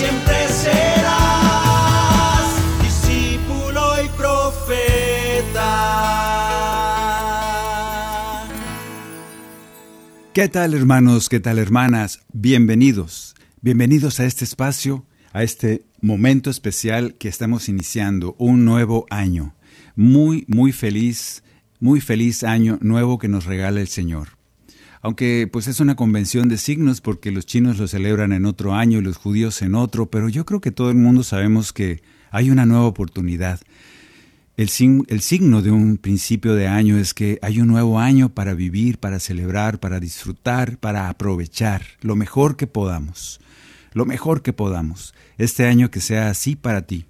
siempre serás discípulo y profeta. ¿Qué tal hermanos? ¿Qué tal hermanas? Bienvenidos. Bienvenidos a este espacio, a este momento especial que estamos iniciando, un nuevo año. Muy, muy feliz, muy feliz año nuevo que nos regala el Señor. Aunque pues es una convención de signos porque los chinos lo celebran en otro año y los judíos en otro, pero yo creo que todo el mundo sabemos que hay una nueva oportunidad. El, el signo de un principio de año es que hay un nuevo año para vivir, para celebrar, para disfrutar, para aprovechar lo mejor que podamos. Lo mejor que podamos. Este año que sea así para ti,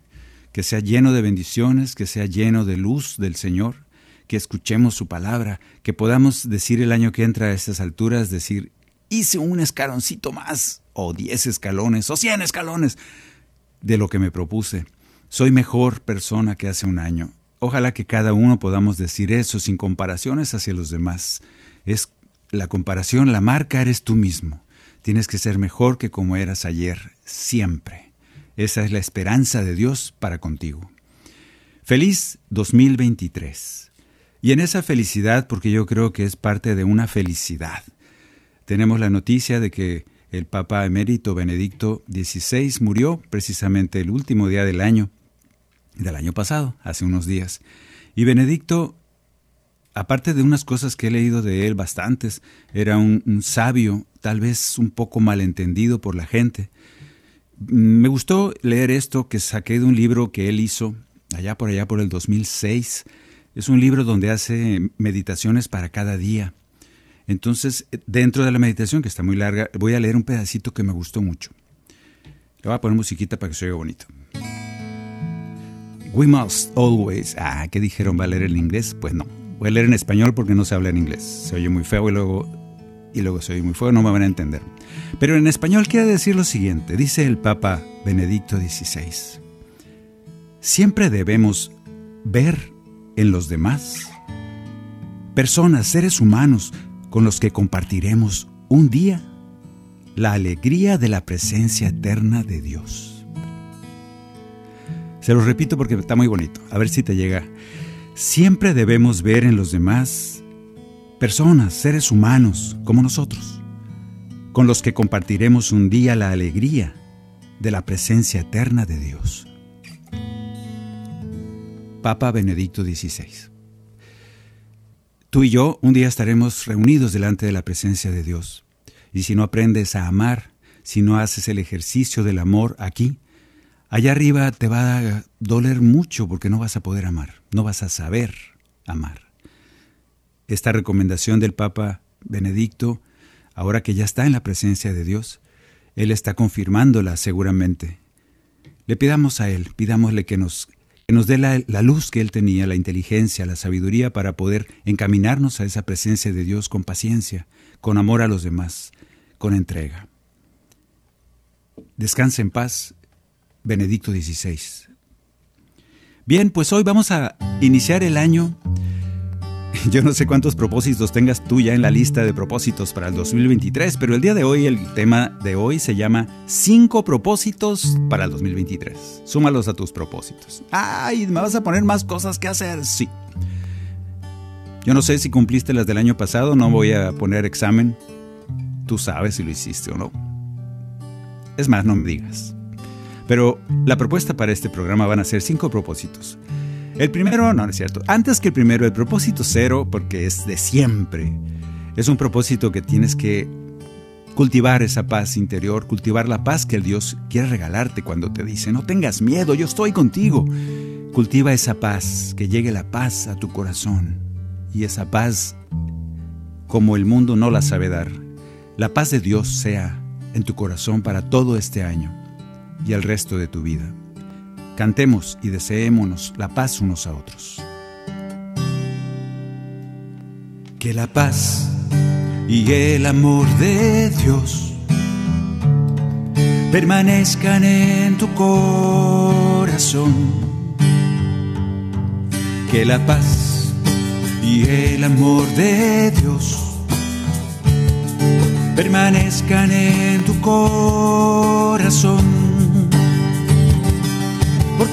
que sea lleno de bendiciones, que sea lleno de luz del Señor, que escuchemos su palabra, que podamos decir el año que entra a estas alturas, decir, hice un escaloncito más, o diez escalones, o cien escalones de lo que me propuse. Soy mejor persona que hace un año. Ojalá que cada uno podamos decir eso sin comparaciones hacia los demás. Es la comparación, la marca eres tú mismo. Tienes que ser mejor que como eras ayer, siempre. Esa es la esperanza de Dios para contigo. Feliz 2023. Y en esa felicidad, porque yo creo que es parte de una felicidad, tenemos la noticia de que el Papa emérito Benedicto XVI murió precisamente el último día del año, del año pasado, hace unos días. Y Benedicto, aparte de unas cosas que he leído de él bastantes, era un, sabio, tal vez un poco malentendido por la gente. Me gustó leer esto que saqué de un libro que él hizo allá por allá por el 2006. Es un libro donde hace meditaciones para cada día. Entonces, dentro de la meditación, que está muy larga, voy a leer un pedacito que me gustó mucho. Le voy a poner musiquita para que se oiga bonito. We must always. Ah, ¿qué dijeron? ¿Va a leer en inglés? Pues no. Voy a leer en español porque no se habla en inglés. Se oye muy feo y luego, y luego se oye muy feo, no me van a entender. Pero en español quiere decir lo siguiente: dice el Papa Benedicto XVI. Siempre debemos ver en los demás personas, seres humanos, con los que compartiremos un día la alegría de la presencia eterna de Dios. Se lo repito porque está muy bonito, a ver si te llega. Siempre debemos ver en los demás personas, seres humanos, como nosotros, con los que compartiremos un día la alegría de la presencia eterna de Dios. Papa Benedicto XVI. Tú y yo un día estaremos reunidos delante de la presencia de Dios. Y si no aprendes a amar, si no haces el ejercicio del amor aquí, allá arriba te va a doler mucho porque no vas a poder amar, no vas a saber amar. Esta recomendación del Papa Benedicto, ahora que ya está en la presencia de Dios, Él está confirmándola seguramente. Le pidamos a Él, pidámosle que nos que nos dé la, la, luz que Él tenía, la inteligencia, la sabiduría para poder encaminarnos a esa presencia de Dios con paciencia, con amor a los demás, con entrega. Descansa en paz, Benedicto XVI. Bien, pues hoy vamos a iniciar el año. Yo no sé cuántos propósitos tengas tú ya en la lista de propósitos para el 2023, pero el día de hoy, el tema de hoy se llama Cinco propósitos para el 2023. Súmalos a tus propósitos. ¡Ay! ¿Me vas a poner más cosas que hacer? Sí. Yo no sé si cumpliste las del año pasado, no voy a poner examen. Tú sabes si lo hiciste o no. Es más, no me digas. Pero la propuesta para este programa van a ser cinco propósitos. El primero, no, no es cierto. Antes que el primero, el propósito cero, porque es de siempre. Es un propósito que tienes que cultivar esa paz interior, cultivar la paz que el Dios quiere regalarte cuando te dice, no tengas miedo, yo estoy contigo. Cultiva esa paz, que llegue la paz a tu corazón. Y esa paz como el mundo no la sabe dar. La paz de Dios sea en tu corazón para todo este año y el resto de tu vida. Cantemos y deseémonos la paz unos a otros. Que la paz y el amor de Dios permanezcan en tu corazón. Que la paz y el amor de Dios permanezcan en tu corazón.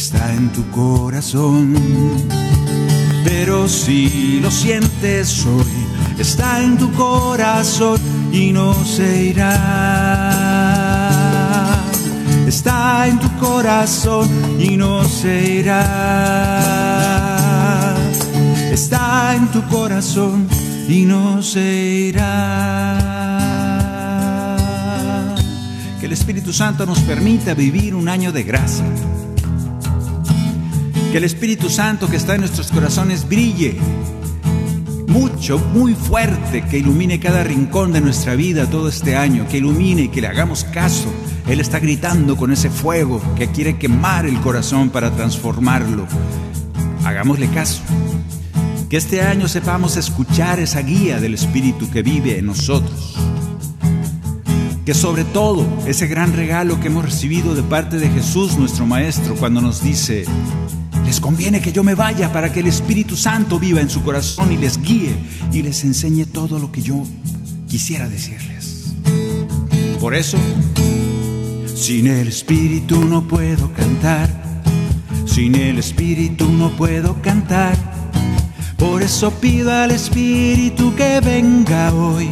está en tu corazón. Pero si lo sientes hoy, está en tu corazón y no se irá. Está en tu corazón y no se irá. Está en tu corazón y no se irá. Que el Espíritu Santo nos permita vivir un año de gracia. Que el Espíritu Santo que está en nuestros corazones brille mucho, muy fuerte, que ilumine cada rincón de nuestra vida todo este año, que ilumine y que le hagamos caso. Él está gritando con ese fuego que quiere quemar el corazón para transformarlo. Hagámosle caso. Que este año sepamos escuchar esa guía del Espíritu que vive en nosotros. Que sobre todo ese gran regalo que hemos recibido de parte de Jesús nuestro Maestro cuando nos dice, les conviene que yo me vaya para que el Espíritu Santo viva en su corazón y les guíe y les enseñe todo lo que yo quisiera decirles. Por eso, sin el Espíritu no puedo cantar, sin el Espíritu no puedo cantar. Por eso pido al Espíritu que venga hoy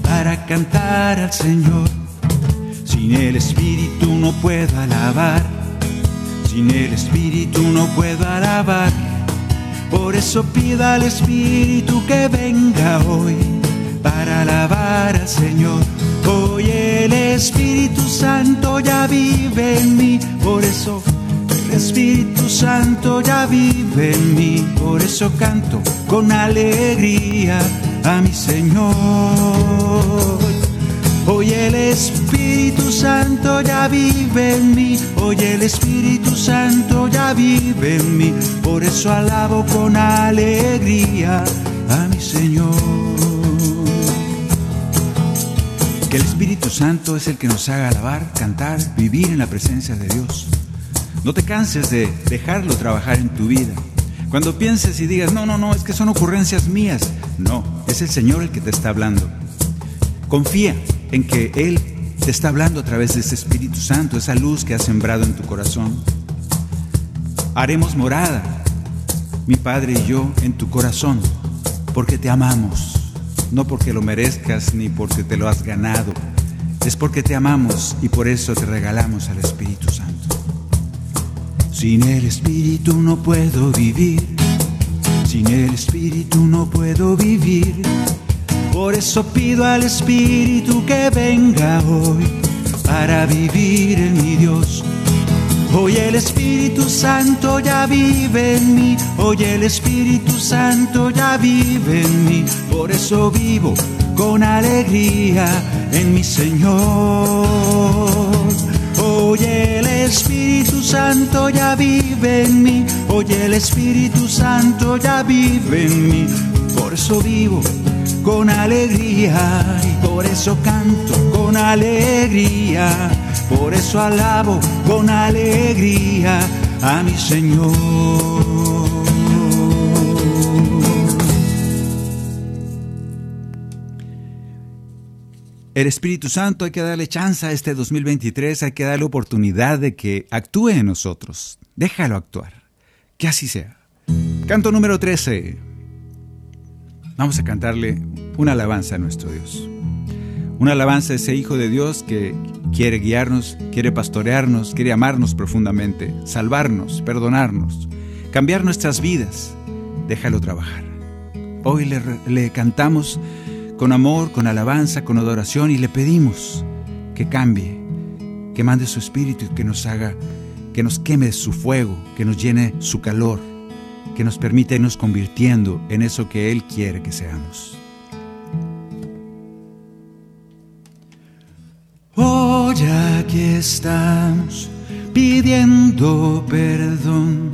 para cantar al Señor. Sin el Espíritu no puedo alabar sin el Espíritu no puedo alabar. Por eso pido al Espíritu que venga hoy para alabar al Señor. Hoy el Espíritu Santo ya vive en mí, por eso el Espíritu Santo ya vive en mí, por eso canto con alegría a mi Señor. Hoy el Espíritu Santo ya vive en mí, hoy el Espíritu Santo ya vive en mí, por eso alabo con alegría a mi Señor. Que el Espíritu Santo es el que nos haga alabar, cantar, vivir en la presencia de Dios. No te canses de dejarlo trabajar en tu vida. Cuando pienses y digas, no, no, no, es que son ocurrencias mías. No, es el Señor el que te está hablando. Confía, en que Él te está hablando a través de ese Espíritu Santo, esa luz que ha sembrado en tu corazón. Haremos morada, mi Padre y yo, en tu corazón, porque te amamos, no porque lo merezcas ni porque te lo has ganado, es porque te amamos y por eso te regalamos al Espíritu Santo. Sin el Espíritu no puedo vivir, sin el Espíritu no puedo vivir. Por eso pido al Espíritu que venga hoy para vivir en mi Dios. Hoy el Espíritu Santo ya vive en mí, hoy el Espíritu Santo ya vive en mí, por eso vivo con alegría en mi Señor. Hoy el Espíritu Santo ya vive en mí, hoy el Espíritu Santo ya vive en mí, por eso vivo con alegría y por eso canto con alegría, por eso alabo con alegría a mi Señor. El Espíritu Santo hay que darle chance a este 2023, hay que darle oportunidad de que actúe en nosotros. Déjalo actuar. Que así sea. Canto número 13. Vamos a cantarle una alabanza a nuestro Dios. Una alabanza a ese Hijo de Dios que quiere guiarnos, quiere pastorearnos, quiere amarnos profundamente, salvarnos, perdonarnos, cambiar nuestras vidas. Déjalo trabajar. Hoy le, cantamos con amor, con alabanza, con adoración y le pedimos que cambie, que mande su espíritu y que nos haga, que nos queme su fuego, que nos llene su calor, que nos permita irnos convirtiendo en eso que Él quiere que seamos. Hoy aquí estamos pidiendo perdón,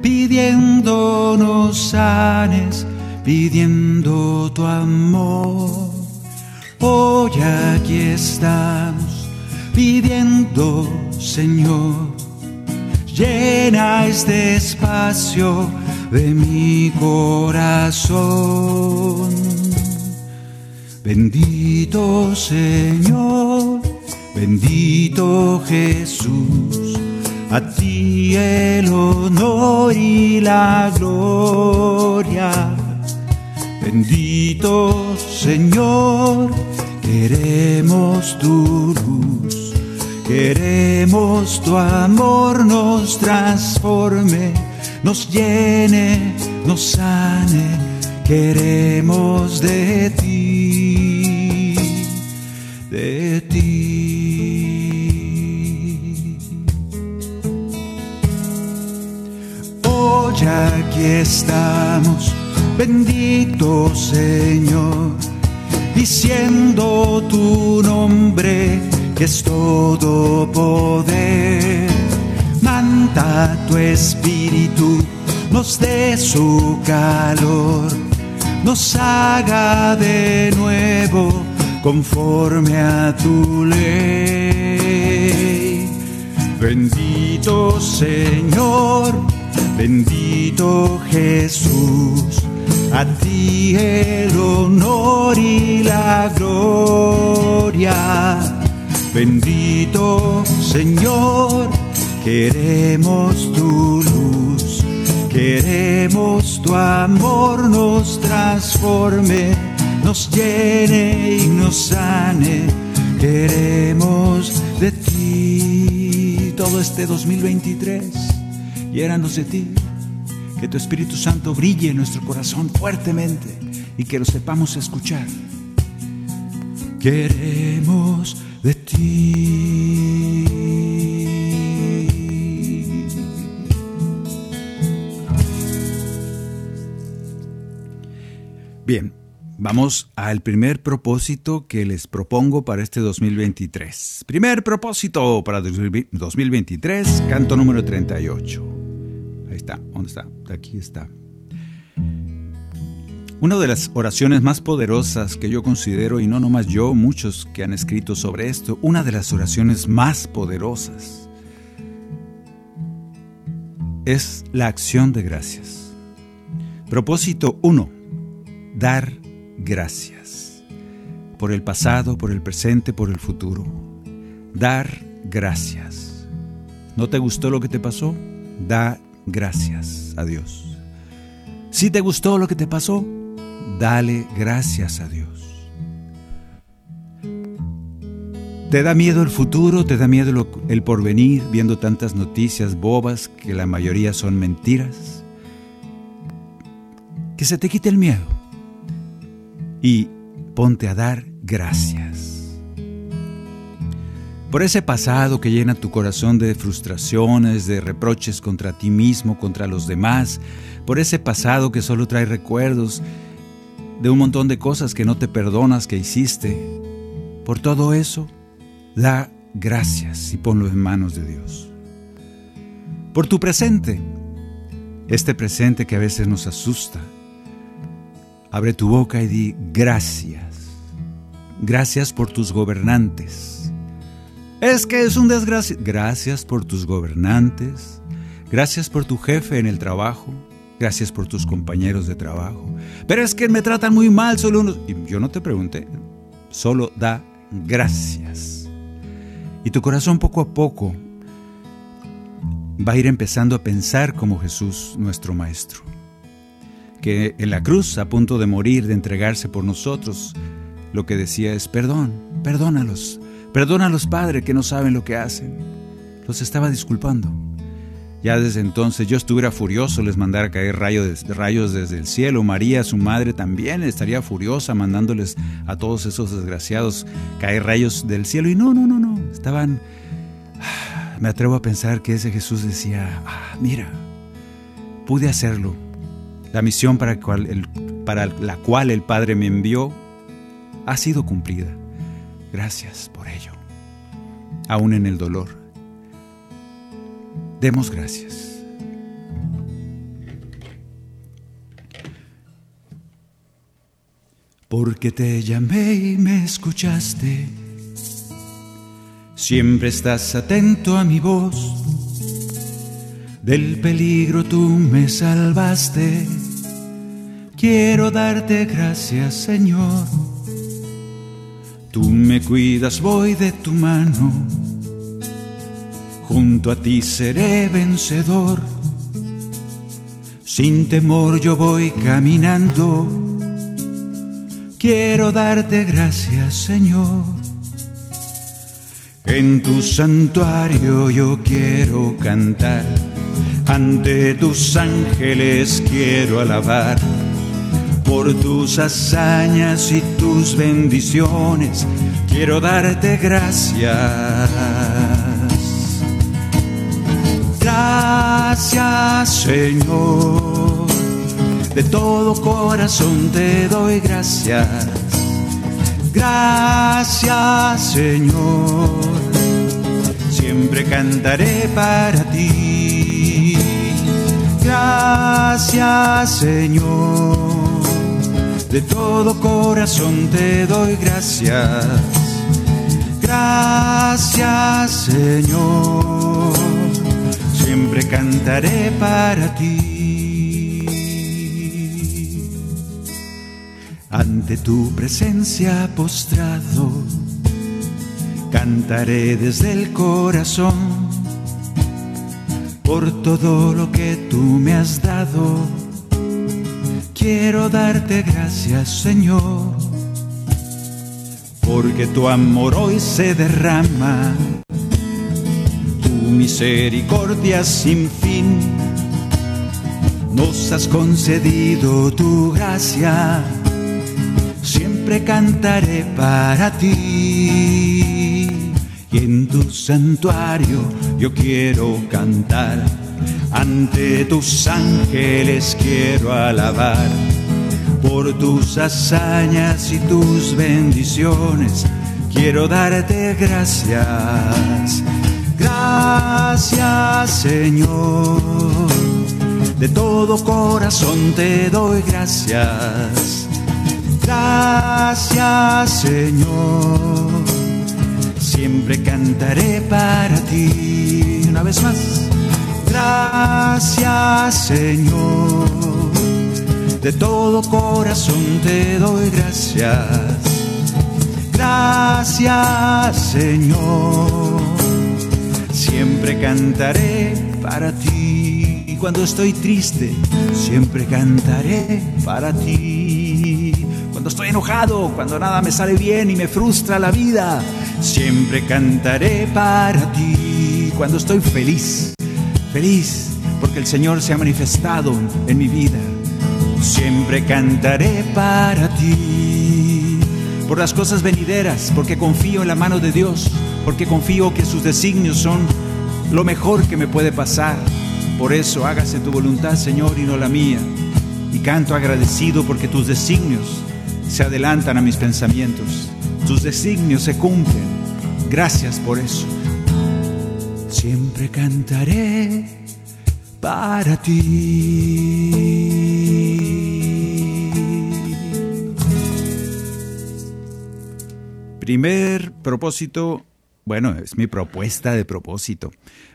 pidiéndonos sanes, pidiendo tu amor. Hoy aquí estamos pidiendo, Señor, llena este espacio de mi corazón. Bendito Señor, bendito Jesús, a ti el honor y la gloria. Bendito Señor, queremos tu luz, queremos tu amor nos transforme, nos llene, nos sane, queremos de ti, de ti. Hoy aquí estamos, bendito Señor, diciendo tu nombre que es todo poder. Manda tu espíritu, nos dé su calor, nos haga de nuevo conforme a tu ley. Bendito Señor, bendito Jesús, a ti el honor y la gloria. Bendito Señor, queremos tu luz, queremos tu amor nos transforme, nos llene y nos sane. Queremos de ti todo este 2023, llénanos de ti, que tu Espíritu Santo brille en nuestro corazón fuertemente y que lo sepamos escuchar. Queremos de ti. Bien, vamos al primer propósito que les propongo para este 2023. Primer propósito para 2023, canto número 38. Ahí está, ¿dónde está? Aquí está. Una de las oraciones más poderosas que yo considero, y no nomás yo, muchos que han escrito sobre esto, una de las oraciones más poderosas es la acción de gracias. Propósito 1. Dar gracias. Por el pasado, por el presente, por el futuro. Dar gracias. ¿No te gustó lo que te pasó? Da gracias a Dios. Si te gustó lo que te pasó, dale gracias a Dios. ¿Te da miedo el futuro? ¿Te da miedo el porvenir viendo tantas noticias bobas que la mayoría son mentiras? Que se te quite el miedo y ponte a dar gracias. Por ese pasado que llena tu corazón de frustraciones, de reproches contra ti mismo, contra los demás, por ese pasado que solo trae recuerdos de un montón de cosas que no te perdonas que hiciste. Por todo eso, da gracias y ponlo en manos de Dios. Por tu presente, este presente que a veces nos asusta. Abre tu boca y di gracias. Gracias por tus gobernantes. Es que es un desgracia. Gracias por tus gobernantes. Gracias por tu jefe en el trabajo. Gracias por tus compañeros de trabajo. Pero es que me tratan muy mal solo unos... Y yo no te pregunté. Solo da gracias. Y tu corazón poco a poco va a ir empezando a pensar como Jesús, nuestro Maestro. Que en la cruz, a punto de morir, de entregarse por nosotros, lo que decía es, perdón, perdónalos, perdónalos, Padre, que no saben lo que hacen. Los estaba disculpando. Ya desde entonces yo estuviera furioso, les mandara caer rayos, rayos desde el cielo. María, su madre, también estaría furiosa mandándoles a todos esos desgraciados caer rayos del cielo. Y no, no, no, no. Estaban... Me atrevo a pensar que ese Jesús decía, ah, mira, pude hacerlo. La misión para, la cual el Padre me envió ha sido cumplida. Gracias por ello. Aún en el dolor Demos gracias. Porque te llamé y me escuchaste. Siempre estás atento a mi voz. Del peligro tú me salvaste. Quiero darte gracias, Señor. Tú me cuidas, voy de tu mano junto a ti seré vencedor. Sin temor yo voy caminando. Quiero darte gracias, Señor. En tu santuario yo quiero cantar. Ante tus ángeles quiero alabar. Por tus hazañas y tus bendiciones quiero darte gracias. Gracias Señor, de todo corazón te doy gracias. Gracias Señor, siempre cantaré para ti. Gracias Señor, de todo corazón te doy gracias. Gracias Señor siempre cantaré para ti. Ante tu presencia postrado, cantaré desde el corazón por todo lo que tú me has dado. Quiero darte gracias, Señor, porque tu amor hoy se derrama misericordia sin fin. Nos has concedido tu gracia, siempre cantaré para ti. Y en tu santuario yo quiero cantar, ante tus ángeles quiero alabar. Por tus hazañas y tus bendiciones quiero darte gracias Gracias Señor, de todo corazón te doy gracias. Gracias Señor, siempre cantaré para ti. Una vez más, gracias Señor, de todo corazón te doy gracias. Gracias Señor siempre cantaré para ti. Cuando estoy triste, siempre cantaré para ti. Cuando estoy enojado, cuando nada me sale bien y me frustra la vida, siempre cantaré para ti. Cuando estoy feliz, feliz, porque el Señor se ha manifestado en mi vida, siempre cantaré para ti. Por las cosas venideras, porque confío en la mano de Dios, porque confío que sus designios son lo mejor que me puede pasar. Por eso hágase tu voluntad, Señor, y no la mía. Y canto agradecido porque tus designios se adelantan a mis pensamientos. Tus designios se cumplen. Gracias por eso. Siempre cantaré para ti. Primer propósito bueno, es mi propuesta de propósito.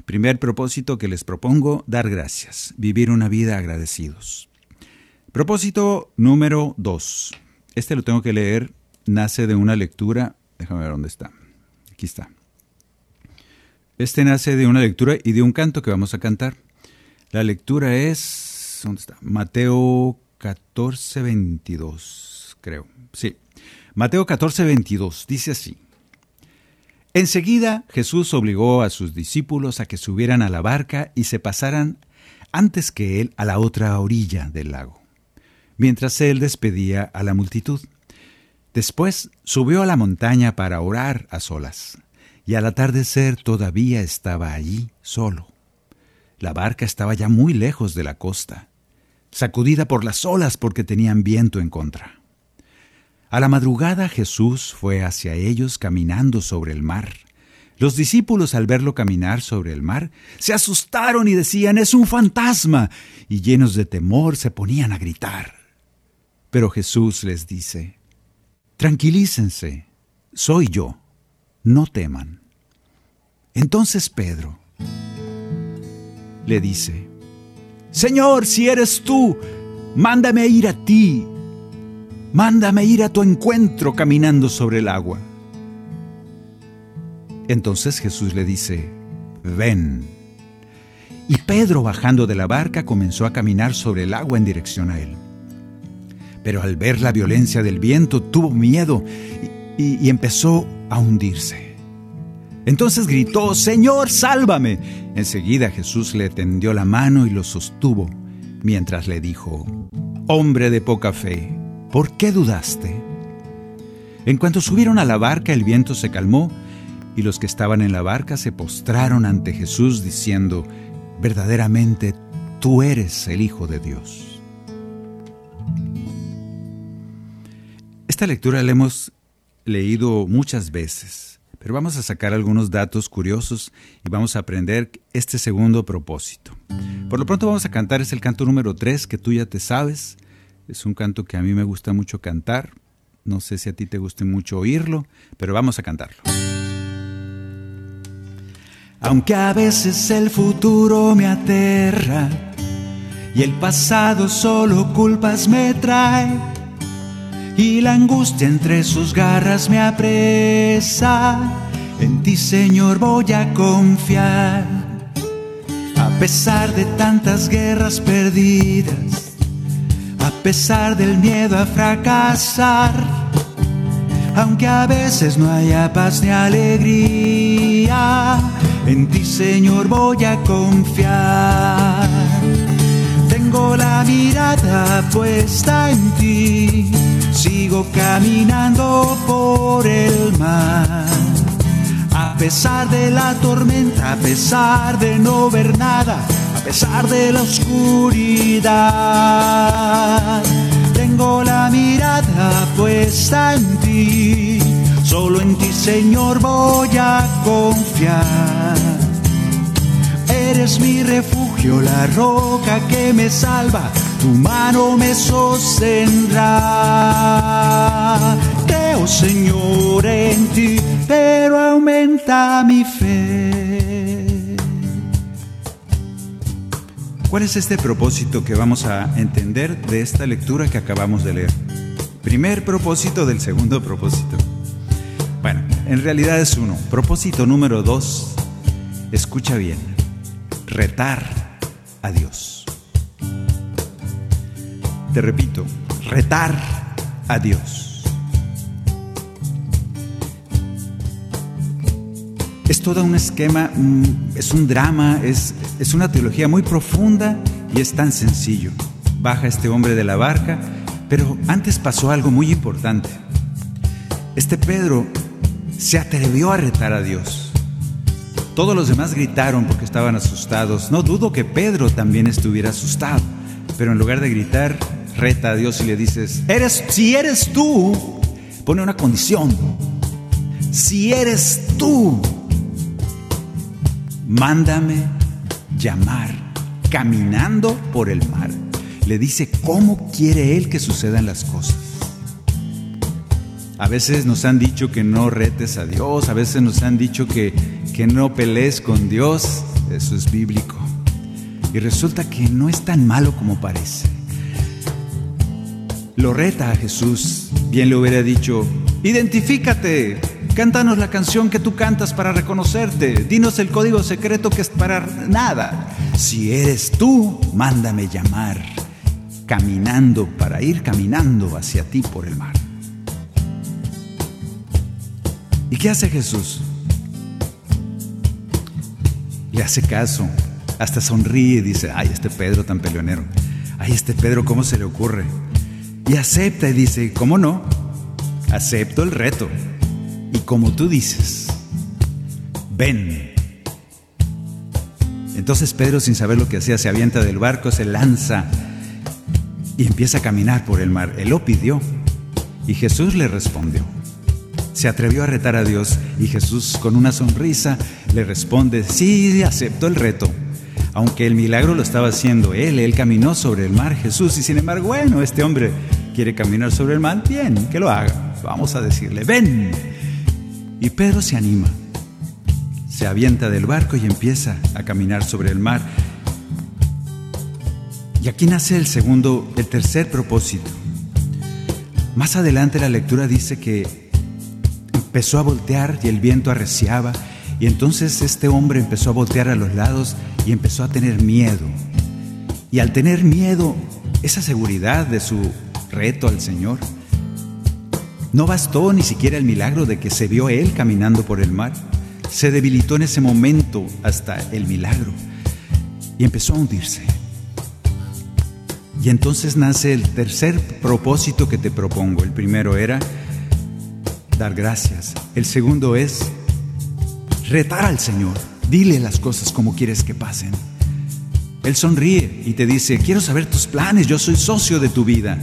Primer propósito que les propongo, dar gracias, vivir una vida agradecidos. Propósito número dos. Este lo tengo que leer, nace de una lectura, déjame ver dónde está. Aquí está. Este nace de una lectura y de un canto que vamos a cantar. La lectura es, ¿dónde está? Mateo 14, 22, creo. Sí. Mateo 14, 22 dice así. Enseguida Jesús obligó a sus discípulos a que subieran a la barca y se pasaran antes que él a la otra orilla del lago, mientras él despedía a la multitud. Después subió a la montaña para orar a solas, y al atardecer todavía estaba allí solo. La barca estaba ya muy lejos de la costa, sacudida por las olas porque tenían viento en contra. A la madrugada Jesús fue hacia ellos caminando sobre el mar. Los discípulos al verlo caminar sobre el mar se asustaron y decían, es un fantasma, y llenos de temor se ponían a gritar. Pero Jesús les dice, tranquilícense, soy yo, no teman. Entonces Pedro le dice, Señor, si eres tú, mándame ir a ti, mándame ir a tu encuentro caminando sobre el agua. Entonces Jesús le dice, ven. Y Pedro, bajando de la barca, comenzó a caminar sobre el agua en dirección a él. Pero al ver la violencia del viento, tuvo miedo y, empezó a hundirse. Entonces gritó, Señor, sálvame. Enseguida Jesús le tendió la mano y lo sostuvo, mientras le dijo, Hombre de poca fe, ¿por qué dudaste? En cuanto subieron a la barca, el viento se calmó y los que estaban en la barca se postraron ante Jesús diciendo, verdaderamente tú eres el Hijo de Dios. Esta lectura la hemos leído muchas veces, pero vamos a sacar algunos datos curiosos y vamos a aprender este segundo propósito. Por lo pronto vamos a cantar, es el canto número 3 que tú ya te sabes, es un canto que a mí me gusta mucho cantar, no sé si a ti te guste mucho oírlo, pero vamos a cantarlo. Aunque a veces el futuro me aterra y el pasado solo culpas me trae y la angustia entre sus garras me apresa, en ti Señor voy a confiar. A pesar de tantas guerras perdidas, a pesar del miedo a fracasar, aunque a veces no haya paz ni alegría, en ti Señor voy a confiar. Tengo la mirada puesta en ti, sigo caminando por el mar. A pesar de la tormenta, a pesar de no ver nada, a pesar de la oscuridad, tengo la mirada puesta en ti Solo en ti, Señor, voy a confiar. Eres mi refugio, la roca que me salva, tu mano me sostendrá. Creo, Señor, en ti, pero aumenta mi fe. ¿Cuál es este propósito que vamos a entender de esta lectura que acabamos de leer? Primer propósito del segundo propósito. Bueno, en realidad es uno. Propósito número dos, escucha bien, retar a Dios. Te repito, retar a Dios. Es todo un esquema, es un drama, es, es una teología muy profunda y es tan sencillo. Baja este hombre de la barca, pero antes pasó algo muy importante. Este Pedro se atrevió a retar a Dios. Todos los demás gritaron porque estaban asustados. No dudo que Pedro también estuviera asustado, pero en lugar de gritar, reta a Dios y le dices, eres, si eres tú, pone una condición. Si eres tú, mándame llamar caminando por el mar. Le dice cómo quiere él que sucedan las cosas. A veces nos han dicho que no retes a Dios, a veces nos han dicho que, que no pelees con Dios, eso es bíblico. Y resulta que no es tan malo como parece. Lo reta a Jesús, bien le hubiera dicho, identifícate, cántanos la canción que tú cantas para reconocerte, dinos el código secreto que es para nada. Si eres tú, mándame llamar. caminando, para ir caminando hacia ti por el mar. ¿Y qué hace Jesús? Le hace caso, hasta sonríe y dice, ay, este Pedro tan peleonero, ay, este Pedro, ¿cómo se le ocurre? Y acepta y dice, ¿cómo no? Acepto el reto. Y como tú dices, ven. Entonces Pedro, sin saber lo que hacía, se avienta del barco, se lanza y empieza a caminar por el mar. Él lo pidió y Jesús le respondió. Se atrevió a retar a Dios y Jesús con una sonrisa le responde, sí, acepto el reto. Aunque el milagro lo estaba haciendo él, él caminó sobre el mar Jesús y sin embargo, bueno, este hombre quiere caminar sobre el mar, bien, que lo haga. Vamos a decirle, ven. Y Pedro se anima, se avienta del barco y empieza a caminar sobre el mar y aquí nace el segundo, el tercer propósito. Más adelante la lectura dice que empezó a voltear y el viento arreciaba y entonces este hombre empezó a voltear a los lados y empezó a tener miedo. Y al tener miedo, esa seguridad de su reto al Señor, no bastó ni siquiera el milagro de que se vio él caminando por el mar. Se debilitó en ese momento hasta el milagro y empezó a hundirse. Y entonces nace el tercer propósito que te propongo. El primero era dar gracias. El segundo es retar al Señor. Dile las cosas como quieres que pasen. Él sonríe y te dice, quiero saber tus planes, yo soy socio de tu vida.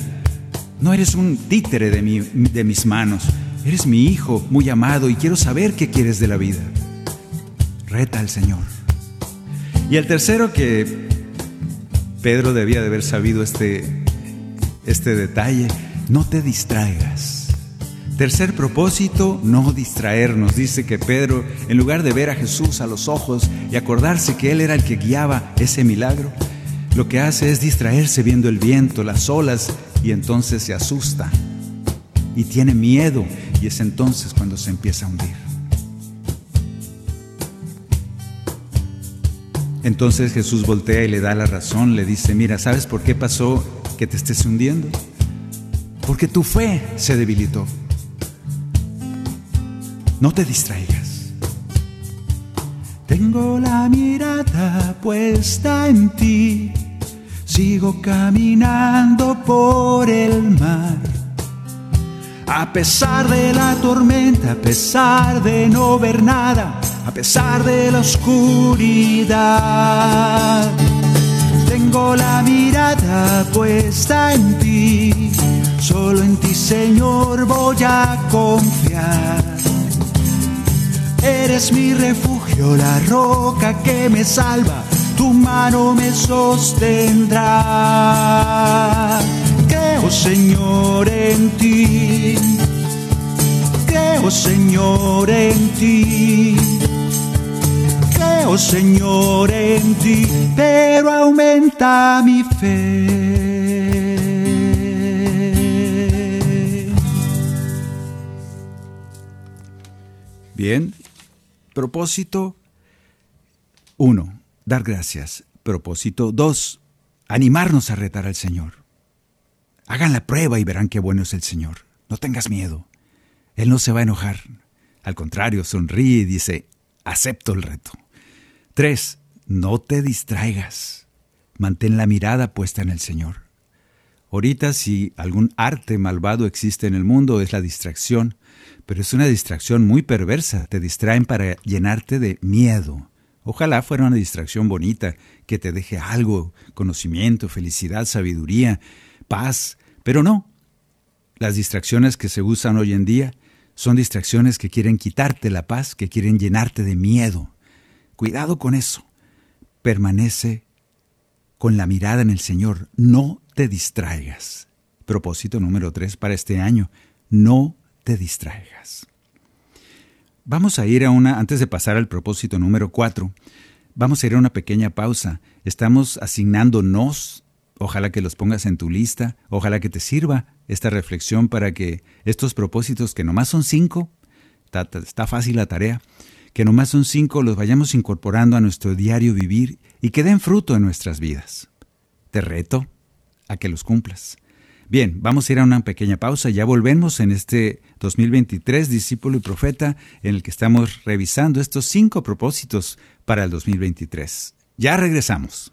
No eres un títere de, de mis manos, eres mi hijo muy amado y quiero saber qué quieres de la vida. Reta al Señor. Y el tercero que Pedro debía de haber sabido este, este detalle. No te distraigas. Tercer propósito, no distraernos. Dice que Pedro, en lugar de ver a Jesús a los ojos y acordarse que Él era el que guiaba ese milagro, lo que hace es distraerse viendo el viento, las olas, y entonces se asusta y tiene miedo, y es entonces cuando se empieza a hundir. Entonces Jesús voltea y le da la razón, le dice, mira, ¿sabes por qué pasó que te estés hundiendo? Porque tu fe se debilitó. No te distraigas. Tengo la mirada puesta en ti, sigo caminando por el mar. A pesar de la tormenta, a pesar de no ver nada, a pesar de la oscuridad. Tengo la mirada puesta en ti, solo en ti Señor voy a confiar. Eres mi refugio, la roca que me salva, tu mano me sostendrá. Creo Señor en ti, creo Señor en ti Señor, en ti, pero aumenta mi fe. Bien, propósito 1. Dar gracias. Propósito 2. Animarnos a retar al Señor. Hagan la prueba y verán qué bueno es el Señor. No tengas miedo. Él no se va a enojar. Al contrario, sonríe y dice, acepto el reto. Tres, no te distraigas. Mantén la mirada puesta en el Señor. Ahorita si algún arte malvado existe en el mundo es la distracción, pero es una distracción muy perversa. Te distraen para llenarte de miedo. Ojalá fuera una distracción bonita, que te deje algo, conocimiento, felicidad, sabiduría, paz, pero no. Las distracciones que se usan hoy en día son distracciones que quieren quitarte la paz, que quieren llenarte de miedo. Cuidado con eso. Permanece con la mirada en el Señor. No te distraigas. Propósito número tres para este año. No te distraigas. Vamos a ir a una, antes de pasar al propósito número cuatro, vamos a ir a una pequeña pausa. Estamos asignándonos, ojalá que los pongas en tu lista, ojalá que te sirva esta reflexión para que estos propósitos, que nomás son cinco, está, está fácil la tarea, que nomás son cinco, los vayamos incorporando a nuestro diario vivir y que den fruto en nuestras vidas. Te reto a que los cumplas. Bien, vamos a ir a una pequeña pausa. Ya volvemos en este 2023, discípulo y profeta, en el que estamos revisando estos cinco propósitos para el 2023. Ya regresamos.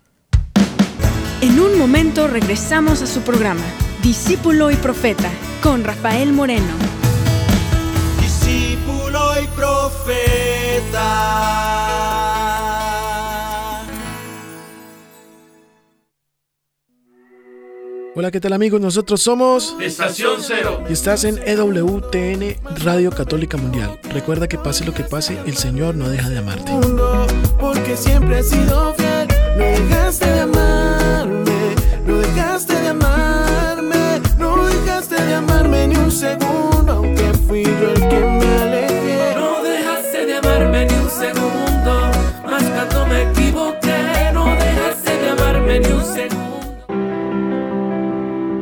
En un momento regresamos a su programa, Discípulo y Profeta, con Rafael Moreno. Discípulo y profeta. Hola, ¿qué tal amigos? Nosotros somos Estación Cero. y estás en EWTN Radio Católica Mundial. Recuerda que pase lo que pase, el Señor no deja de amarte. Porque siempre has sido fiel, no dejaste de amarme, no dejaste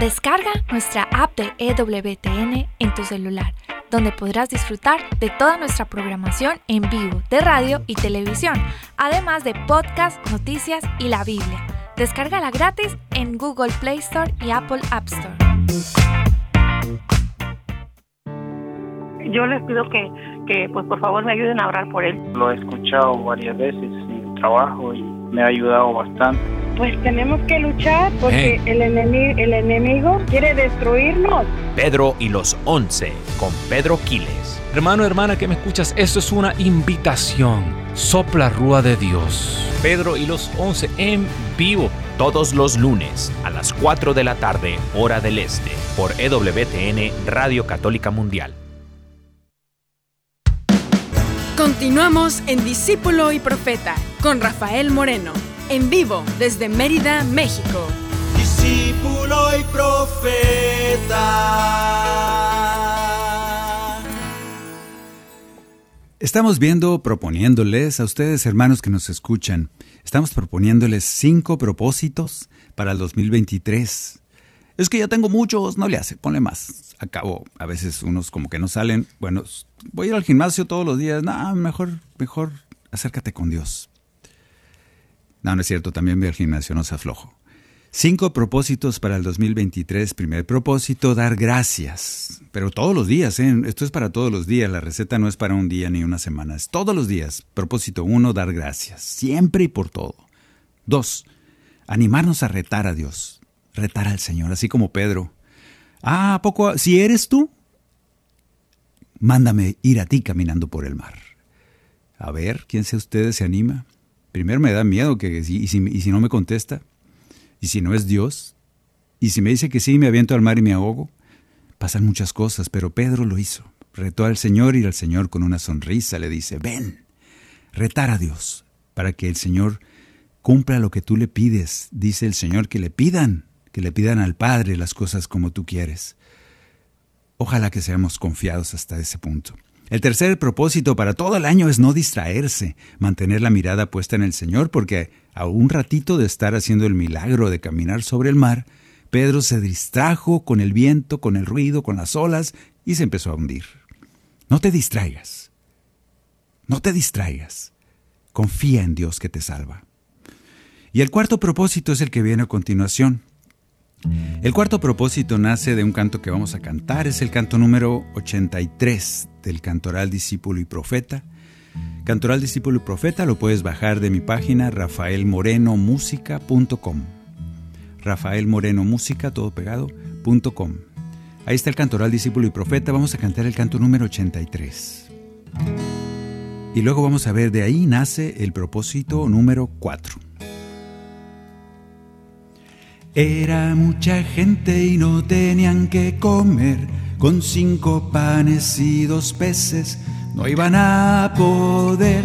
Descarga nuestra app de EWTN en tu celular, donde podrás disfrutar de toda nuestra programación en vivo de radio y televisión, además de podcast, noticias y la Biblia. Descárgala gratis en Google Play Store y Apple App Store. yo les pido que, que pues por favor me ayuden a orar por él. Lo he escuchado varias veces en el trabajo y me ha ayudado bastante. Pues tenemos que luchar porque el, enemi- el enemigo quiere destruirnos. Pedro y los Once con Pedro Quiles. Hermano, hermana que me escuchas, esto es una invitación. Sopla Rúa de Dios. Pedro y los once en vivo. Todos los lunes a las 4 de la tarde, hora del este, por EWTN Radio Católica Mundial. Continuamos en Discípulo y Profeta con Rafael Moreno, en vivo desde Mérida, México. Discípulo y profeta. Estamos viendo, proponiéndoles a ustedes, hermanos que nos escuchan, estamos proponiéndoles cinco propósitos para el 2023. Es que ya tengo muchos, no le hace, ponle más. Acabo, a veces unos como que no salen. Bueno, voy a ir al gimnasio todos los días. No, mejor, mejor acércate con Dios. No, no es cierto, también ve al gimnasio, no se aflojo. Cinco propósitos para el 2023. Primer propósito, dar gracias. Pero todos los días, ¿eh? Esto es para todos los días. La receta no es para un día ni una semana. Es todos los días. Propósito uno, dar gracias. Siempre y por todo. Dos, animarnos a retar a Dios. Retar al Señor, así como Pedro. Ah, ¿a poco? Si eres tú, mándame ir a ti caminando por el mar. A ver, ¿quién de ustedes se anima? Primero me da miedo que y si, y si no me contesta, y si no es Dios, y si me dice que sí, me aviento al mar y me ahogo. Pasan muchas cosas, pero Pedro lo hizo. Retó al Señor y el Señor con una sonrisa le dice, ven, retar a Dios, para que el Señor cumpla lo que tú le pides. Dice el Señor que le pidan, que le pidan al Padre las cosas como tú quieres. Ojalá que seamos confiados hasta ese punto. El tercer propósito para todo el año es no distraerse, mantener la mirada puesta en el Señor, porque a un ratito de estar haciendo el milagro de caminar sobre el mar, Pedro se distrajo con el viento, con el ruido, con las olas y se empezó a hundir. No te distraigas. No te distraigas. Confía en Dios que te salva. Y el cuarto propósito es el que viene a continuación. El cuarto propósito nace de un canto que vamos a cantar, es el canto número 83 del Cantoral Discípulo y Profeta. Cantoral Discípulo y Profeta lo puedes bajar de mi página rafaelmorenomusica.com. Rafaelmorenomusica, todo pegado, com. Ahí está el Cantoral Discípulo y Profeta, vamos a cantar el canto número 83. Y luego vamos a ver, de ahí nace el propósito número 4. Era mucha gente y no tenían que comer. Con cinco panes y dos peces no iban a poder.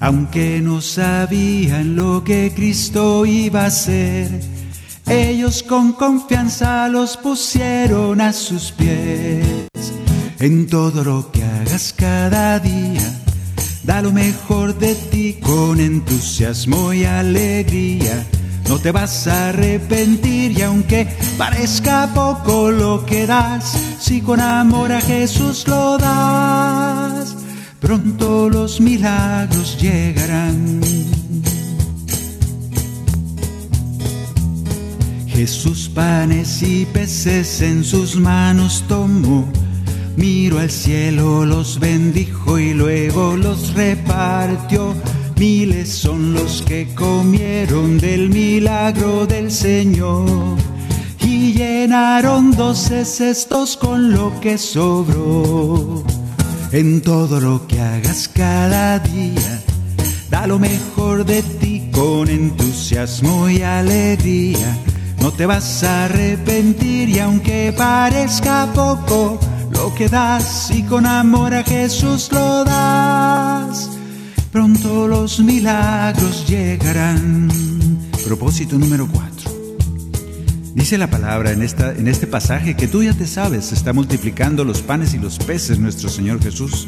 Aunque no sabían lo que Cristo iba a hacer, Ellos con confianza los pusieron a sus pies. En todo lo que hagas cada día, da lo mejor de ti con entusiasmo y alegría. No te vas a arrepentir y aunque parezca poco lo que das, si con amor a Jesús lo das, pronto los milagros llegarán. Jesús panes y peces en sus manos tomó, miró al cielo, los bendijo y luego los repartió. Miles son los que comieron del milagro del Señor y llenaron doce cestos con lo que sobró. En todo lo que hagas cada día, da lo mejor de ti con entusiasmo y alegría no te vas a arrepentir y aunque parezca poco lo que das y con amor a Jesús lo das, pronto los milagros llegarán. Propósito número 4. Dice la palabra en, esta, en este pasaje que tú ya te sabes, está multiplicando los panes y los peces nuestro Señor Jesús.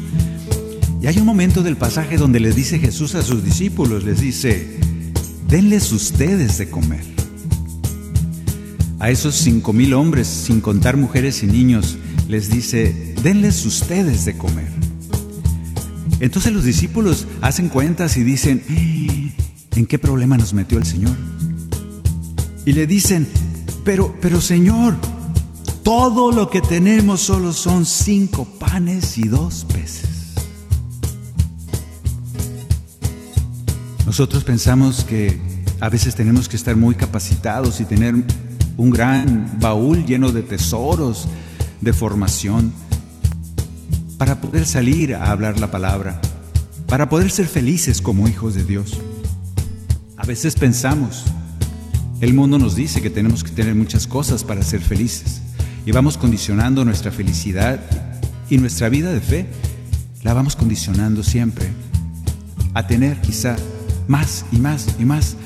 Y hay un momento del pasaje donde le dice Jesús a sus discípulos, les dice, denles ustedes de comer a esos cinco mil hombres, sin contar mujeres y niños, les dice, denles ustedes de comer. Entonces los discípulos hacen cuentas y dicen, ¿en qué problema nos metió el Señor? Y le dicen, pero, pero Señor, todo lo que tenemos solo son cinco panes y dos peces. Nosotros pensamos que a veces tenemos que estar muy capacitados y tener un gran baúl lleno de tesoros, de formación, para poder salir a hablar la palabra, para poder ser felices como hijos de Dios. A veces pensamos, el mundo nos dice que tenemos que tener muchas cosas para ser felices y vamos condicionando nuestra felicidad y nuestra vida de fe, la vamos condicionando siempre a tener quizá más y más y más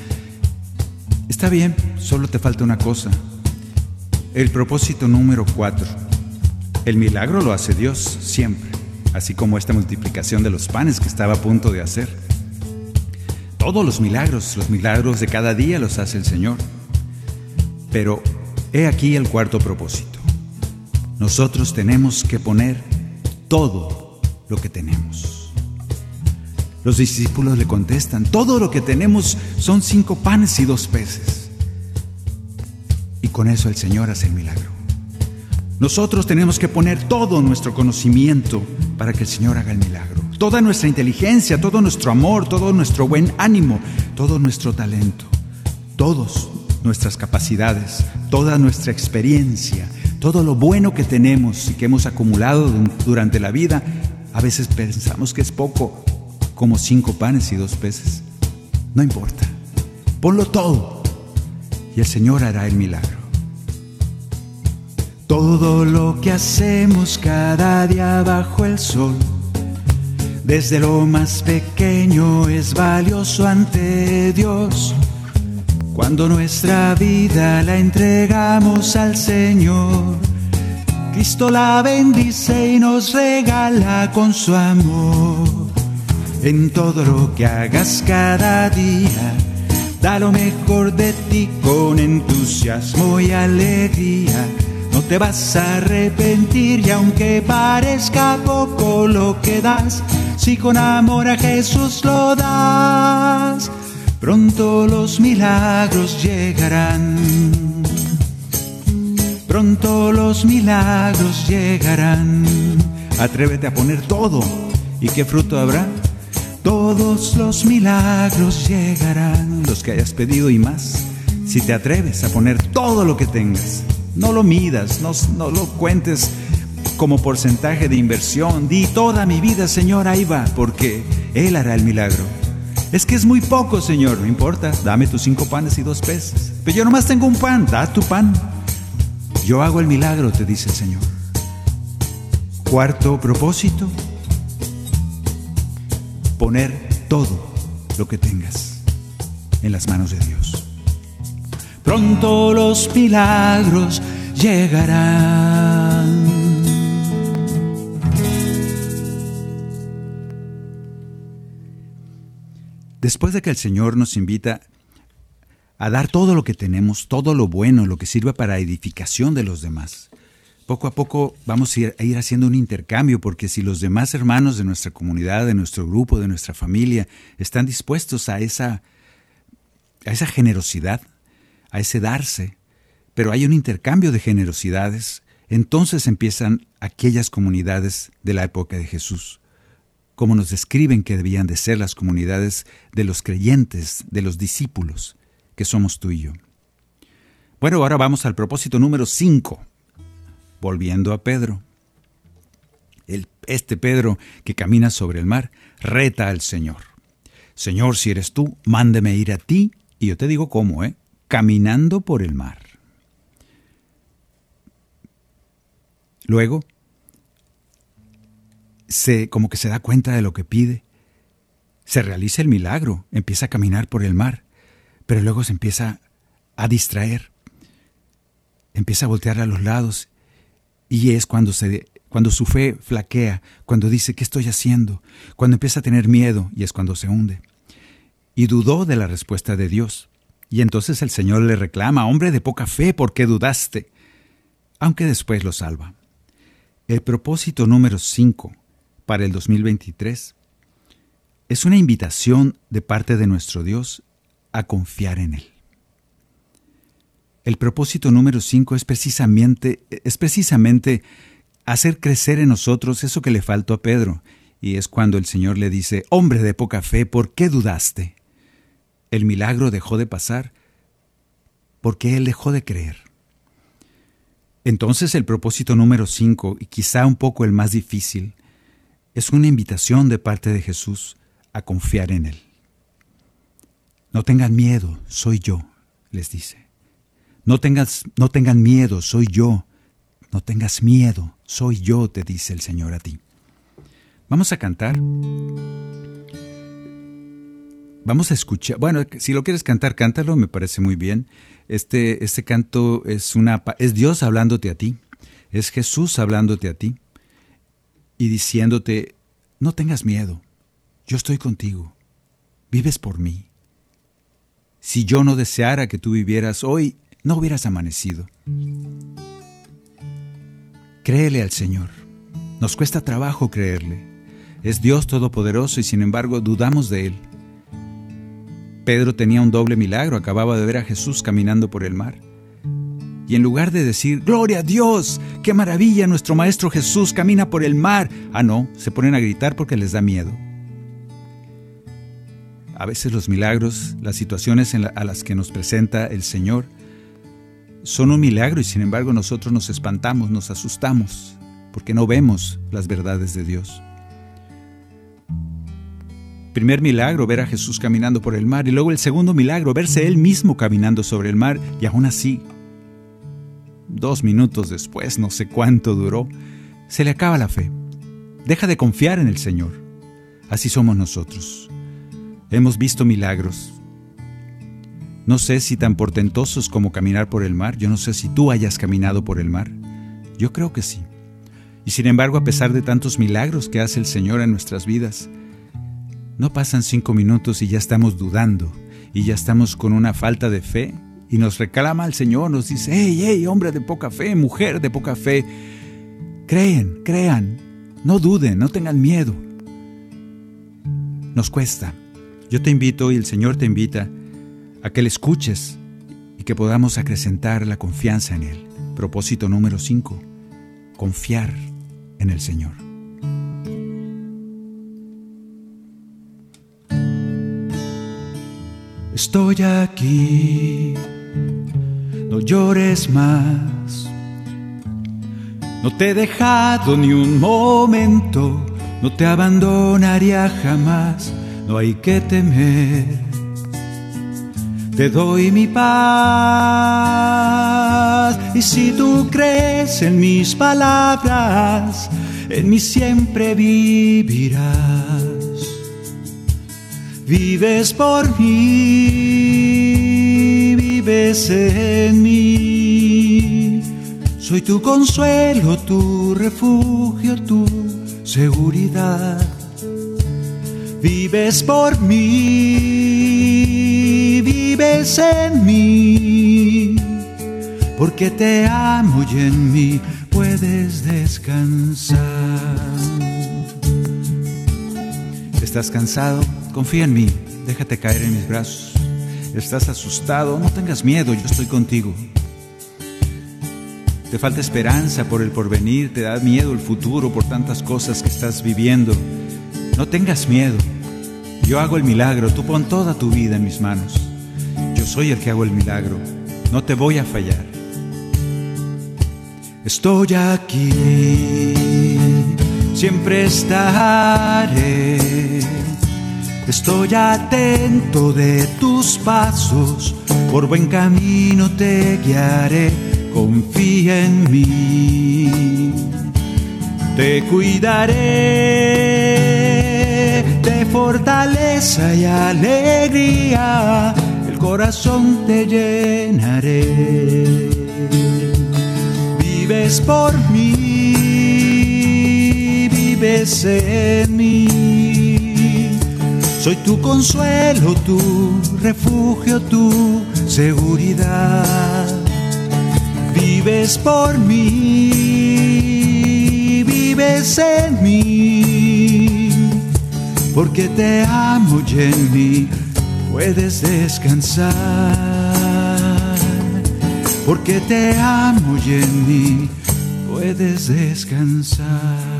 Está bien, solo te falta una cosa. El propósito número cuatro. El milagro lo hace Dios siempre, así como esta multiplicación de los panes que estaba a punto de hacer. Todos los milagros, los milagros de cada día los hace el Señor. Pero he aquí el cuarto propósito. Nosotros tenemos que poner todo lo que tenemos. Los discípulos le contestan, todo lo que tenemos son cinco panes y dos peces. Y con eso el Señor hace el milagro. Nosotros tenemos que poner todo nuestro conocimiento para que el Señor haga el milagro. Toda nuestra inteligencia, todo nuestro amor, todo nuestro buen ánimo, todo nuestro talento, todas nuestras capacidades, toda nuestra experiencia, todo lo bueno que tenemos y que hemos acumulado durante la vida, a veces pensamos que es poco, como cinco panes y dos peces. No importa. Ponlo todo y el Señor hará el milagro. Todo lo que hacemos cada día bajo el sol, desde lo más pequeño es valioso ante Dios. Cuando nuestra vida la entregamos al Señor, Cristo la bendice y nos regala con su amor en todo lo que hagas cada día. Da lo mejor de ti con entusiasmo y alegría. Te vas a arrepentir y aunque parezca poco lo que das, si con amor a Jesús lo das, pronto los milagros llegarán. Pronto los milagros llegarán. Atrévete a poner todo. ¿Y qué fruto habrá? Todos los milagros llegarán, los que hayas pedido y más, si te atreves a poner todo lo que tengas. No lo midas, no, lo cuentes como porcentaje de inversión. Di toda mi vida, Señor, ahí va, porque Él hará el milagro. Es que es muy poco, Señor, no importa, dame tus cinco panes y dos peces. Pero yo nomás tengo un pan, da tu pan. Yo hago el milagro, te dice el Señor. Cuarto propósito, poner todo lo que tengas en las manos de Dios. Pronto los milagros llegarán. Después de que el Señor nos invita a dar todo lo que tenemos, todo lo bueno, lo que sirva para edificación de los demás, poco a poco vamos a ir, haciendo un intercambio, porque si los demás hermanos de nuestra comunidad, de nuestro grupo, de nuestra familia, están dispuestos a esa, a esa generosidad, a ese darse, pero hay un intercambio de generosidades, entonces empiezan aquellas comunidades de la época de Jesús como nos describen que debían de ser las comunidades de los creyentes, de los discípulos, que somos tú y yo. Bueno, ahora vamos al propósito número 5, volviendo a Pedro. Este Pedro que camina sobre el mar reta al Señor. Señor, si eres tú, mándeme ir a ti, y yo te digo cómo, ¿eh? Caminando por el mar. Luego, se, como que se da cuenta de lo que pide. Se realiza el milagro, empieza a caminar por el mar, pero luego se empieza a distraer, empieza a voltear a los lados y es cuando, se, cuando su fe flaquea, cuando dice, ¿qué estoy haciendo? Cuando empieza a tener miedo y es cuando se hunde. Y dudó de la respuesta de Dios. Y entonces el Señor le reclama, hombre de poca fe, ¿por qué dudaste? Aunque después lo salva. El propósito número 5 para el 2023 es una invitación de parte de nuestro Dios a confiar en Él. El propósito número 5 es precisamente, es precisamente hacer crecer en nosotros eso que le faltó a Pedro, y es cuando el Señor le dice, hombre de poca fe, ¿por qué dudaste? El milagro dejó de pasar porque Él dejó de creer. Entonces el propósito número 5, y quizá un poco el más difícil, es una invitación de parte de Jesús a confiar en Él. No tengan miedo, soy yo, les dice. No, tengas, no tengan miedo, soy yo. No tengas miedo, soy yo, te dice el Señor a ti. Vamos a cantar. Vamos a escuchar. Bueno, si lo quieres cantar, cántalo, me parece muy bien. Este, este canto es, una, es Dios hablándote a ti. Es Jesús hablándote a ti y diciéndote, no tengas miedo, yo estoy contigo, vives por mí. Si yo no deseara que tú vivieras hoy, no hubieras amanecido. Créele al Señor. Nos cuesta trabajo creerle. Es Dios Todopoderoso y sin embargo dudamos de Él. Pedro tenía un doble milagro, acababa de ver a Jesús caminando por el mar y en lugar de decir, Gloria a Dios, qué maravilla, nuestro Maestro Jesús camina por el mar, ah, no, se ponen a gritar porque les da miedo. A veces los milagros, las situaciones a las que nos presenta el Señor, son un milagro y sin embargo nosotros nos espantamos, nos asustamos, porque no vemos las verdades de Dios. Primer milagro, ver a Jesús caminando por el mar, y luego el segundo milagro, verse él mismo caminando sobre el mar, y aún así Dos minutos después, no sé cuánto duró, se le acaba la fe. Deja de confiar en el Señor. Así somos nosotros. Hemos visto milagros. No sé si tan portentosos como caminar por el mar. Yo no sé si tú hayas caminado por el mar. Yo creo que sí. Y sin embargo, a pesar de tantos milagros que hace el Señor en nuestras vidas, no pasan cinco minutos y ya estamos dudando y ya estamos con una falta de fe y nos reclama al Señor, nos dice, hey, hey, hombre de poca fe, mujer de poca fe, creen, crean, no duden, no tengan miedo. Nos cuesta. Yo te invito y el Señor te invita a que le escuches y que podamos acrecentar la confianza en Él. Propósito número 5, confiar en el Señor. Estoy aquí no llores más. No te he dejado ni un momento, no te abandonaría jamás, no hay que temer. Te doy mi paz y si tú crees en mis palabras, en mí siempre vivirás. Vives por mí, vives en mí. Soy tu consuelo, tu refugio, tu seguridad. Vives por mí, vives en mí, porque te amo y en mí puedes descansar. ¿Estás cansado? Confía en mí, déjate caer en mis brazos. ¿Estás asustado? No tengas miedo, yo estoy contigo. Te falta esperanza por el porvenir, te da miedo el futuro por tantas cosas que estás viviendo. No tengas miedo. Yo hago el milagro, tú pon toda tu vida en mis manos. Yo soy el que hago el milagro, no te voy a fallar. Estoy aquí, siempre estaré. Estoy atento de tus pasos, por buen camino te guiaré, confía en mí. Te cuidaré de fortaleza y alegría, el corazón te llenaré. Vives por mí, vives en mí. Soy tu consuelo, tu refugio, tu seguridad. Vives por mí, vives en mí, porque te amo y en mí puedes descansar, porque te amo y en mí puedes descansar.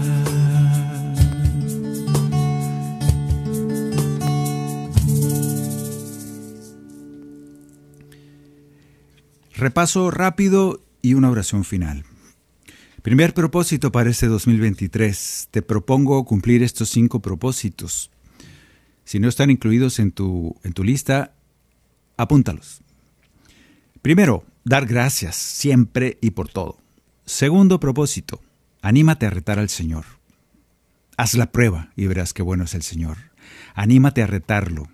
Repaso rápido y una oración final. Primer propósito para este 2023. Te propongo cumplir estos cinco propósitos. Si no están incluidos en tu, en tu lista, apúntalos. Primero, dar gracias siempre y por todo. Segundo propósito, anímate a retar al Señor. Haz la prueba y verás qué bueno es el Señor. Anímate a retarlo.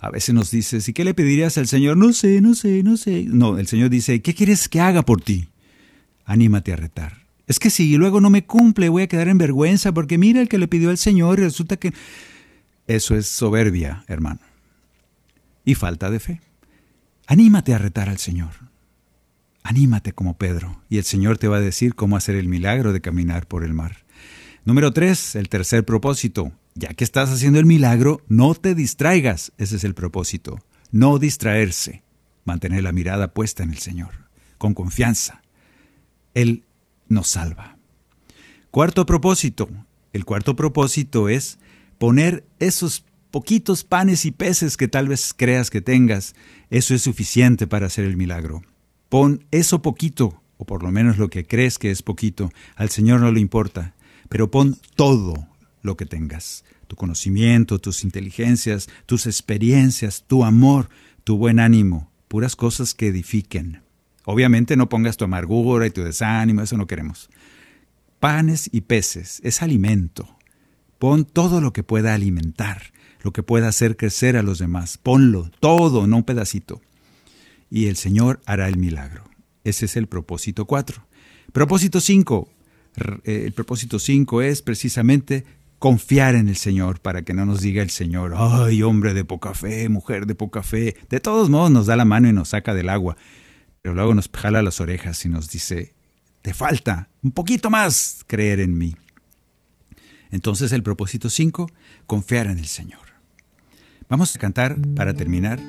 A veces nos dices, ¿y qué le pedirías al Señor? No sé, no sé, no sé. No, el Señor dice, ¿qué quieres que haga por ti? Anímate a retar. Es que si luego no me cumple, voy a quedar en vergüenza porque mira el que le pidió al Señor y resulta que... Eso es soberbia, hermano. Y falta de fe. Anímate a retar al Señor. Anímate como Pedro y el Señor te va a decir cómo hacer el milagro de caminar por el mar. Número tres, el tercer propósito. Ya que estás haciendo el milagro, no te distraigas. Ese es el propósito. No distraerse. Mantener la mirada puesta en el Señor, con confianza. Él nos salva. Cuarto propósito. El cuarto propósito es poner esos poquitos panes y peces que tal vez creas que tengas. Eso es suficiente para hacer el milagro. Pon eso poquito, o por lo menos lo que crees que es poquito. Al Señor no le importa, pero pon todo lo que tengas. Tu conocimiento, tus inteligencias, tus experiencias, tu amor, tu buen ánimo, puras cosas que edifiquen. Obviamente no pongas tu amargura y tu desánimo, eso no queremos. Panes y peces es alimento. Pon todo lo que pueda alimentar, lo que pueda hacer crecer a los demás. Ponlo, todo, no un pedacito. Y el Señor hará el milagro. Ese es el propósito 4. Propósito 5. El propósito 5 es precisamente confiar en el Señor para que no nos diga el Señor, ay, hombre de poca fe, mujer de poca fe. De todos modos nos da la mano y nos saca del agua pero luego nos jala las orejas y nos dice, te falta un poquito más creer en mí. Entonces el propósito 5, confiar en el Señor. Vamos a cantar para terminar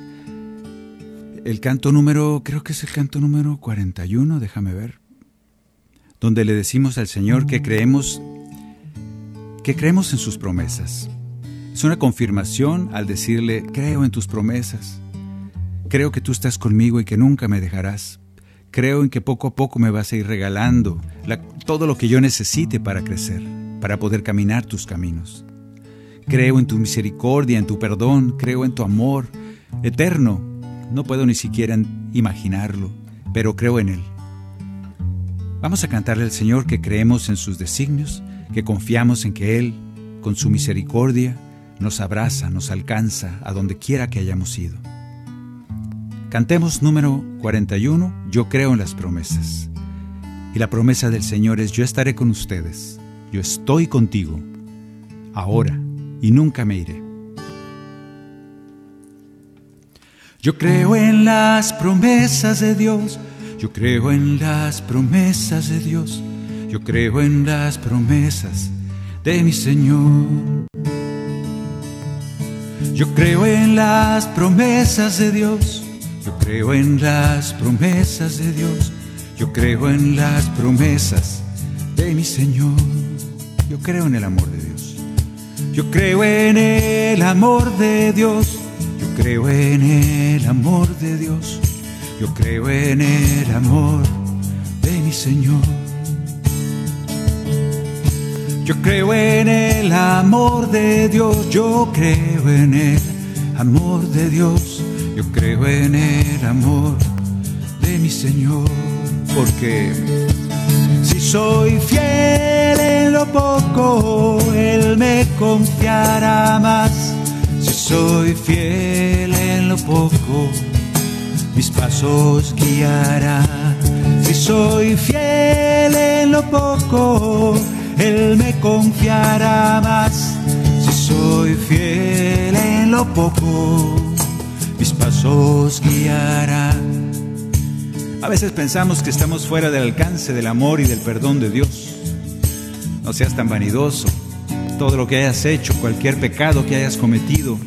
el canto número, creo que es el canto número 41, déjame ver, donde le decimos al Señor que creemos que creemos en sus promesas. Es una confirmación al decirle, creo en tus promesas. Creo que tú estás conmigo y que nunca me dejarás. Creo en que poco a poco me vas a ir regalando todo lo que yo necesite para crecer, para poder caminar tus caminos. Creo en tu misericordia, en tu perdón, creo en tu amor eterno. No puedo ni siquiera imaginarlo, pero creo en Él. Vamos a cantarle al Señor que creemos en sus designios, que confiamos en que Él, con su misericordia, nos abraza, nos alcanza a donde quiera que hayamos ido. Cantemos número 41, Yo creo en las promesas. Y la promesa del Señor es, yo estaré con ustedes, yo estoy contigo, ahora y nunca me iré. Yo creo en las promesas de Dios, yo creo en las promesas de Dios, yo creo en las promesas de mi Señor. Yo creo en las promesas de Dios, yo creo en las promesas de Dios, yo creo en las promesas de mi Señor. Yo creo en el amor de Dios. Yo creo en el amor de Dios. Yo creo en el amor de Dios. Yo creo en el amor de mi Señor. Yo creo en el amor de Dios, yo creo en el amor de Dios, yo creo en el amor de mi Señor, porque si soy fiel en lo poco, Él me confiará más. Si soy fiel en lo poco, mis pasos guiará. Si soy fiel en lo poco, él me confiará más si soy fiel en lo poco, mis pasos guiará. A veces pensamos que estamos fuera del alcance del amor y del perdón de Dios. No seas tan vanidoso. Todo lo que hayas hecho, cualquier pecado que hayas cometido,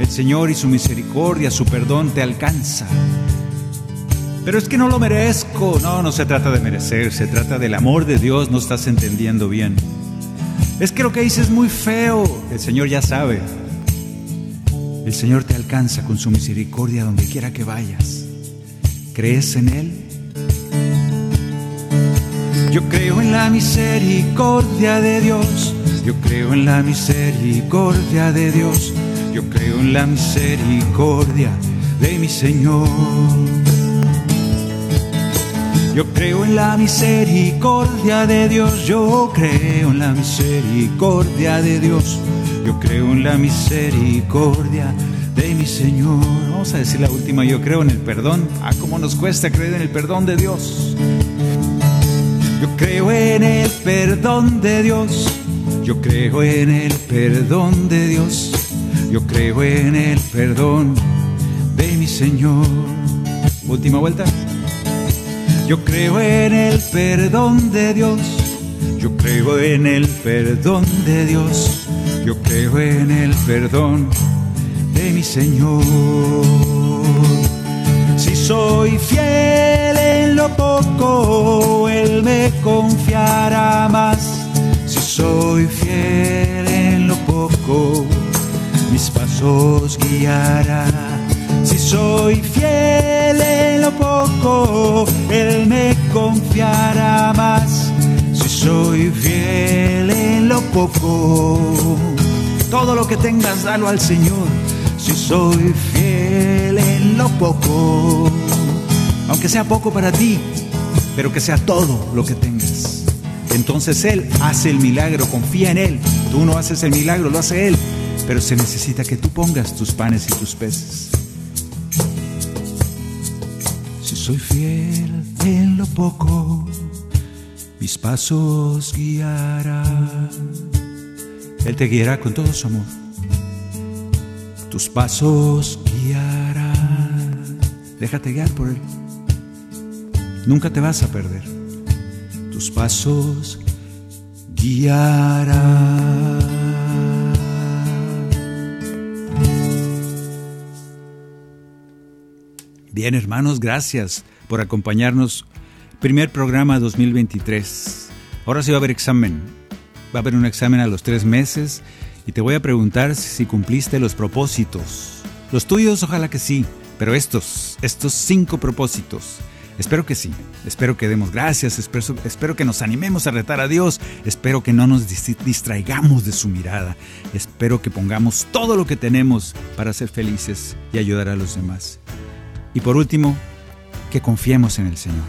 el Señor y su misericordia, su perdón te alcanza. Pero es que no lo merezco. No, no se trata de merecer, se trata del amor de Dios, no estás entendiendo bien. Es que lo que dices es muy feo. El Señor ya sabe. El Señor te alcanza con su misericordia donde quiera que vayas. ¿Crees en Él? Yo creo en la misericordia de Dios. Yo creo en la misericordia de Dios. Yo creo en la misericordia de mi Señor. Yo creo en la misericordia de Dios, yo creo en la misericordia de Dios, yo creo en la misericordia de mi Señor. Vamos a decir la última, yo creo en el perdón. Ah, cómo nos cuesta creer en el perdón de Dios. Yo creo en el perdón de Dios, yo creo en el perdón de Dios, yo creo en el perdón de mi Señor. Última vuelta. Yo creo en el perdón de Dios. Yo creo en el perdón de Dios. Yo creo en el perdón de mi Señor. Si soy fiel en lo poco, Él me confiará más. Si soy fiel en lo poco, mis pasos guiará. Si soy fiel en lo poco, Él me confiará más. Si soy fiel en lo poco, todo lo que tengas, dalo al Señor. Si soy fiel en lo poco, aunque sea poco para ti, pero que sea todo lo que tengas. Entonces Él hace el milagro, confía en Él. Tú no haces el milagro, lo hace Él. Pero se necesita que tú pongas tus panes y tus peces. Soy fiel en lo poco, mis pasos guiará. Él te guiará con todo su amor. Tus pasos guiará. Déjate guiar por Él. Nunca te vas a perder. Tus pasos guiará. Bien, hermanos, gracias por acompañarnos. Primer programa 2023. Ahora sí va a haber examen. Va a haber un examen a los tres meses y te voy a preguntar si cumpliste los propósitos. Los tuyos, ojalá que sí, pero estos, estos cinco propósitos. Espero que sí, espero que demos gracias, espero, espero, que nos animemos a retar a Dios, espero que no nos distraigamos de su mirada, espero que pongamos todo lo que tenemos para ser felices y ayudar a los demás. Y por último, que confiemos en el Señor.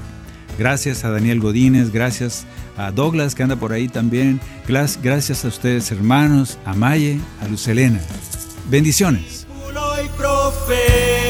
Gracias a Daniel Godínez, gracias a Douglas que anda por ahí también, gracias a ustedes hermanos, a Maye, a Lucelena. Bendiciones. profeta.